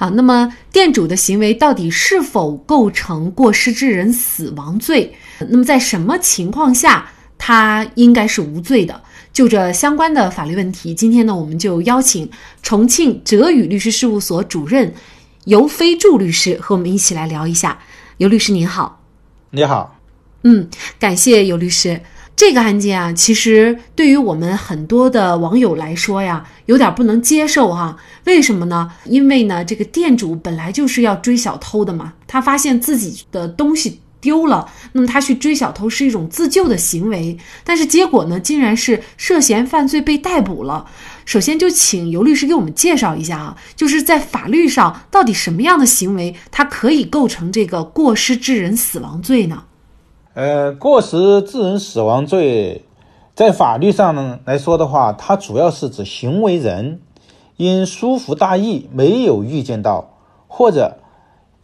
好，那么店主的行为到底是否构成过失致人死亡罪？那么在什么情况下他应该是无罪的？就这相关的法律问题，今天呢，我们就邀请重庆哲宇律师事务所主任尤飞柱律师和我们一起来聊一下。尤律师您好，你好，嗯，感谢尤律师。这个案件啊，其实对于我们很多的网友来说呀，有点不能接受哈。为什么呢？因为呢，这个店主本来就是要追小偷的嘛，他发现自己的东西丢了，那么他去追小偷是一种自救的行为，但是结果呢，竟然是涉嫌犯罪被逮捕了。首先就请尤律师给我们介绍一下啊，就是在法律上到底什么样的行为，它可以构成这个过失致人死亡罪呢？呃，过失致人死亡罪，在法律上呢来说的话，它主要是指行为人因疏忽大意没有预见到，或者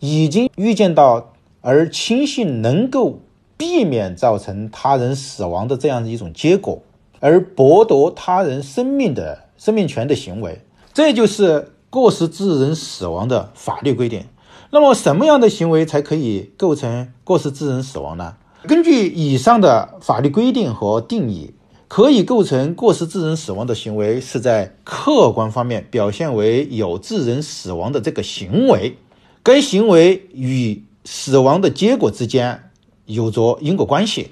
已经预见到而轻信能够避免造成他人死亡的这样的一种结果，而剥夺他人生命的生命权的行为，这就是过失致人死亡的法律规定。那么，什么样的行为才可以构成过失致人死亡呢？根据以上的法律规定和定义，可以构成过失致人死亡的行为，是在客观方面表现为有致人死亡的这个行为，该行为与死亡的结果之间有着因果关系。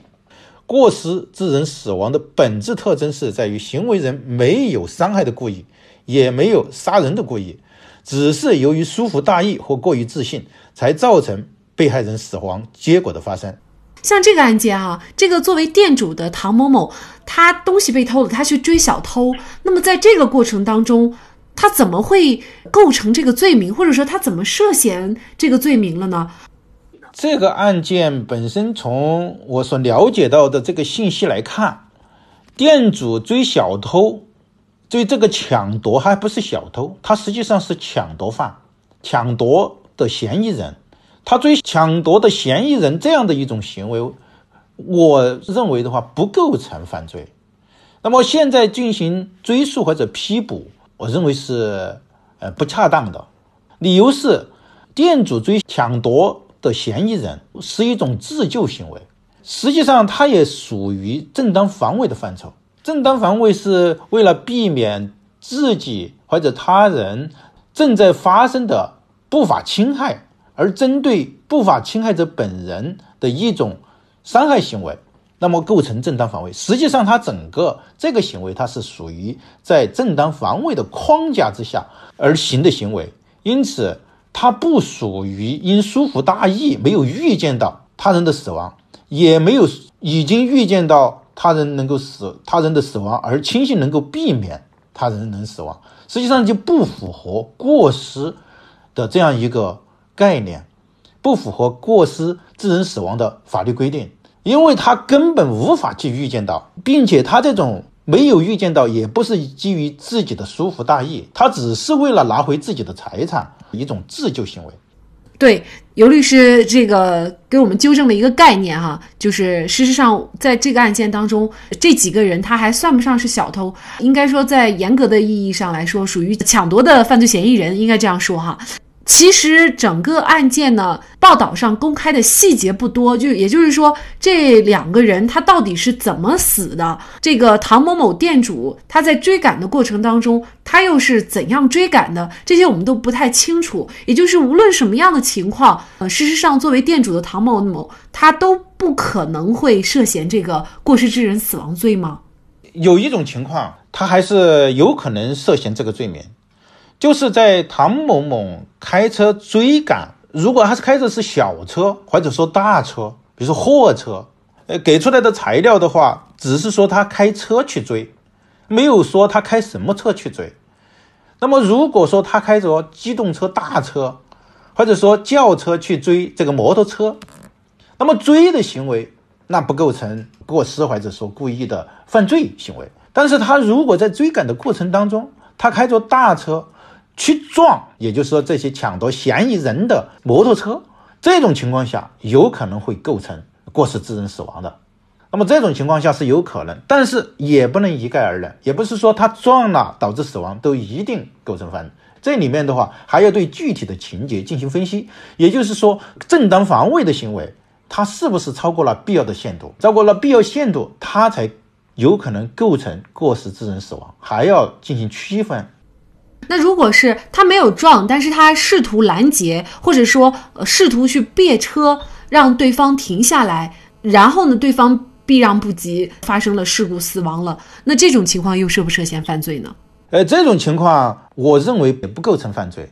过失致人死亡的本质特征是在于行为人没有伤害的故意，也没有杀人的故意，只是由于疏忽大意或过于自信，才造成被害人死亡结果的发生。像这个案件啊，这个作为店主的唐某某，他东西被偷了，他去追小偷。那么在这个过程当中，他怎么会构成这个罪名，或者说他怎么涉嫌这个罪名了呢？这个案件本身，从我所了解到的这个信息来看，店主追小偷，追这个抢夺还不是小偷，他实际上是抢夺犯，抢夺的嫌疑人。他追抢夺的嫌疑人这样的一种行为，我认为的话不构成犯罪。那么现在进行追诉或者批捕，我认为是呃不恰当的。理由是，店主追抢夺的嫌疑人是一种自救行为，实际上它也属于正当防卫的范畴。正当防卫是为了避免自己或者他人正在发生的不法侵害。而针对不法侵害者本人的一种伤害行为，那么构成正当防卫。实际上，它整个这个行为，它是属于在正当防卫的框架之下而行的行为，因此它不属于因疏忽大意没有预见到他人的死亡，也没有已经预见到他人能够死他人的死亡而轻信能够避免他人能死亡，实际上就不符合过失的这样一个。概念不符合过失致人死亡的法律规定，因为他根本无法去预见到，并且他这种没有预见到，也不是基于自己的疏忽大意，他只是为了拿回自己的财产，一种自救行为。对，尤律师这个给我们纠正了一个概念哈，就是事实上在这个案件当中，这几个人他还算不上是小偷，应该说在严格的意义上来说，属于抢夺的犯罪嫌疑人，应该这样说哈。其实整个案件呢，报道上公开的细节不多，就也就是说，这两个人他到底是怎么死的？这个唐某某店主他在追赶的过程当中，他又是怎样追赶的？这些我们都不太清楚。也就是无论什么样的情况，呃，事实上作为店主的唐某某，他都不可能会涉嫌这个过失致人死亡罪吗？有一种情况，他还是有可能涉嫌这个罪名。就是在唐某某开车追赶，如果他是开的是小车或者说大车，比如说货车，呃，给出来的材料的话，只是说他开车去追，没有说他开什么车去追。那么如果说他开着机动车、大车，或者说轿车去追这个摩托车，那么追的行为那不构成过失或者说故意的犯罪行为。但是他如果在追赶的过程当中，他开着大车。去撞，也就是说这些抢夺嫌疑人的摩托车，这种情况下有可能会构成过失致人死亡的。那么这种情况下是有可能，但是也不能一概而论，也不是说他撞了导致死亡都一定构成犯这里面的话还要对具体的情节进行分析，也就是说，正当防卫的行为，它是不是超过了必要的限度？超过了必要限度，它才有可能构成过失致人死亡，还要进行区分。那如果是他没有撞，但是他试图拦截，或者说呃试图去别车，让对方停下来，然后呢，对方避让不及，发生了事故死亡了，那这种情况又涉不涉嫌犯罪呢？呃，这种情况我认为也不构成犯罪，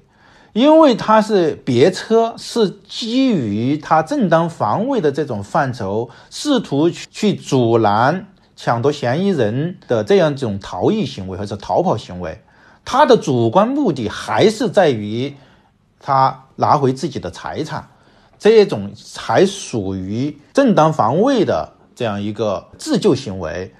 因为他是别车，是基于他正当防卫的这种范畴，试图去去阻拦抢夺嫌疑人的这样一种逃逸行为或者逃跑行为。他的主观目的还是在于他拿回自己的财产，这种还属于正当防卫的这样一个自救行为，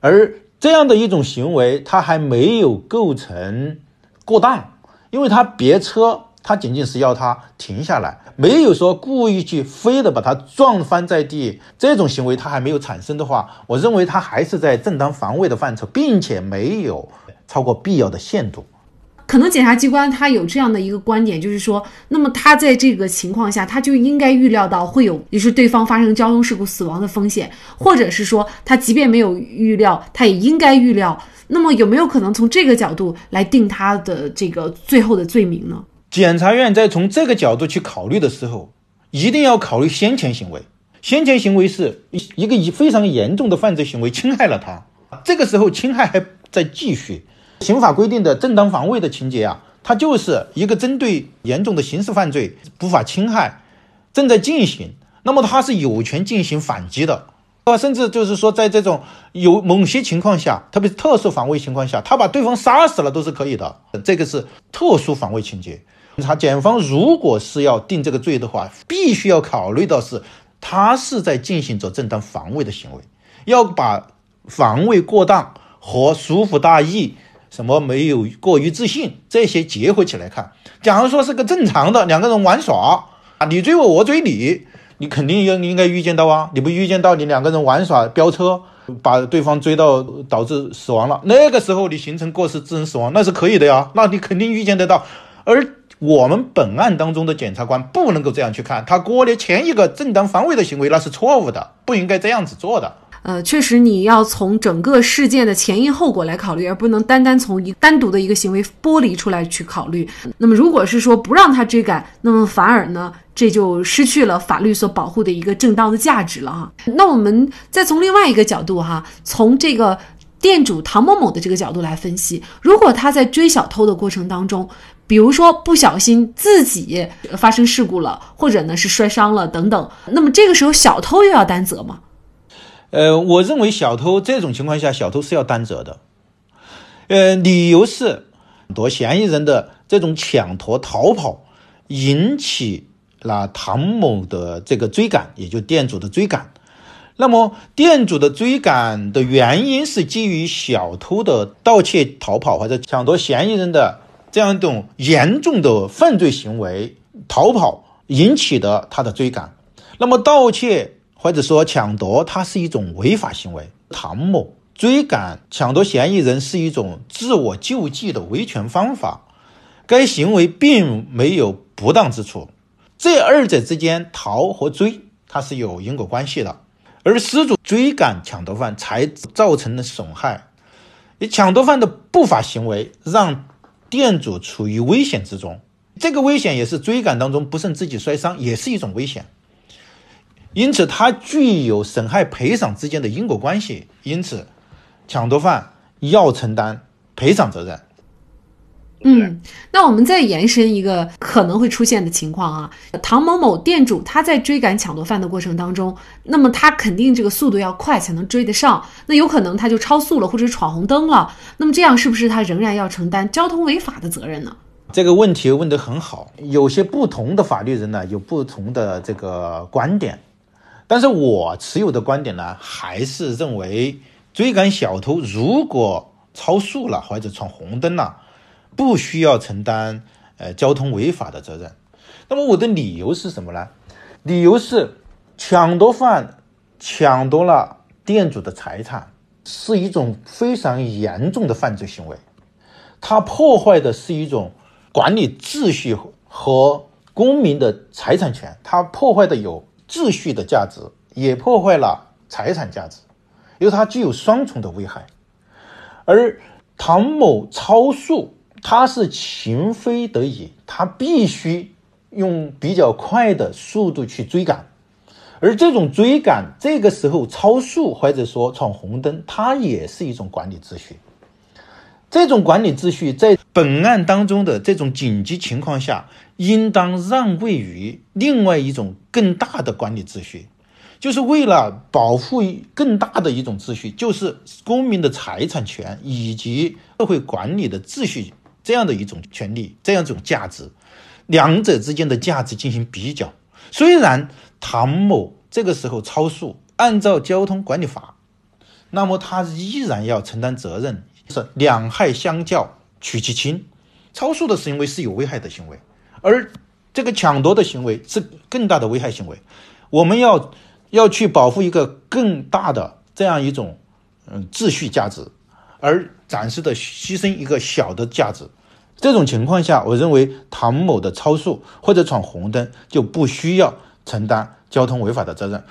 而这样的一种行为，他还没有构成过当，因为他别车，他仅仅是要他停下来，没有说故意去非得把他撞翻在地，这种行为他还没有产生的话，我认为他还是在正当防卫的范畴，并且没有。超过必要的限度，可能检察机关他有这样的一个观点，就是说，那么他在这个情况下，他就应该预料到会有，就是对方发生交通事故死亡的风险，或者是说，他即便没有预料，他也应该预料。那么有没有可能从这个角度来定他的这个最后的罪名呢？检察院在从这个角度去考虑的时候，一定要考虑先前行为。先前行为是一个非常严重的犯罪行为，侵害了他，这个时候侵害还在继续。刑法规定的正当防卫的情节啊，它就是一个针对严重的刑事犯罪不法侵害正在进行，那么他是有权进行反击的，呃，甚至就是说在这种有某些情况下，特别是特殊防卫情况下，他把对方杀死了都是可以的，这个是特殊防卫情节。他检方如果是要定这个罪的话，必须要考虑到是他是在进行着正当防卫的行为，要把防卫过当和疏忽大意。什么没有过于自信，这些结合起来看，假如说是个正常的两个人玩耍啊，你追我，我追你，你肯定应应该预见到啊，你不预见到，你两个人玩耍飙车，把对方追到导致死亡了，那个时候你形成过失致人死亡，那是可以的呀，那你肯定预见得到。而我们本案当中的检察官不能够这样去看，他过了前一个正当防卫的行为，那是错误的，不应该这样子做的。呃，确实，你要从整个事件的前因后果来考虑，而不能单单从一单独的一个行为剥离出来去考虑。那么，如果是说不让他追赶，那么反而呢，这就失去了法律所保护的一个正当的价值了哈。那我们再从另外一个角度哈，从这个店主唐某某的这个角度来分析，如果他在追小偷的过程当中，比如说不小心自己发生事故了，或者呢是摔伤了等等，那么这个时候小偷又要担责吗？呃，我认为小偷这种情况下，小偷是要担责的。呃，理由是夺嫌疑人的这种抢夺逃跑，引起了唐某的这个追赶，也就店主的追赶。那么，店主的追赶的原因是基于小偷的盗窃逃跑或者抢夺嫌疑人的这样一种严重的犯罪行为逃跑引起的他的追赶。那么，盗窃。或者说抢夺，它是一种违法行为。唐某追赶抢夺嫌疑人是一种自我救济的维权方法，该行为并没有不当之处。这二者之间，逃和追，它是有因果关系的。而失主追赶抢夺犯，才造成了损害。你抢夺犯的不法行为让店主处于危险之中，这个危险也是追赶当中不慎自己摔伤，也是一种危险。因此，它具有损害赔偿之间的因果关系。因此，抢夺犯要承担赔偿责任。嗯，那我们再延伸一个可能会出现的情况啊，唐某某店主他在追赶抢夺犯的过程当中，那么他肯定这个速度要快才能追得上，那有可能他就超速了或者闯红灯了，那么这样是不是他仍然要承担交通违法的责任呢？这个问题问得很好，有些不同的法律人呢有不同的这个观点。但是我持有的观点呢，还是认为追赶小偷如果超速了或者闯红灯了，不需要承担呃交通违法的责任。那么我的理由是什么呢？理由是抢夺犯抢夺了店主的财产，是一种非常严重的犯罪行为，它破坏的是一种管理秩序和公民的财产权，它破坏的有秩序的价值，也破坏了财产价值，因为它具有双重的危害。而唐某超速，他是情非得已，他必须用比较快的速度去追赶，而这种追赶这个时候超速或者说闯红灯，它也是一种管理秩序。这种管理秩序在本案当中的这种紧急情况下，应当让位于另外一种更大的管理秩序。就是为了保护更大的一种秩序，就是公民的财产权以及社会管理的秩序这样的一种权利，这样一种价值，两者之间的价值进行比较。虽然唐某这个时候超速，按照交通管理法，那么他依然要承担责任，是两害相较取其轻。超速的行为是有危害的行为，而这个抢夺的行为是更大的危害行为，我们要。要去保护一个更大的这样一种嗯秩序价值，而暂时的牺牲一个小的价值，这种情况下，我认为唐某的超速或者闯红灯就不需要承担交通违法的责任。